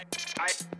Thank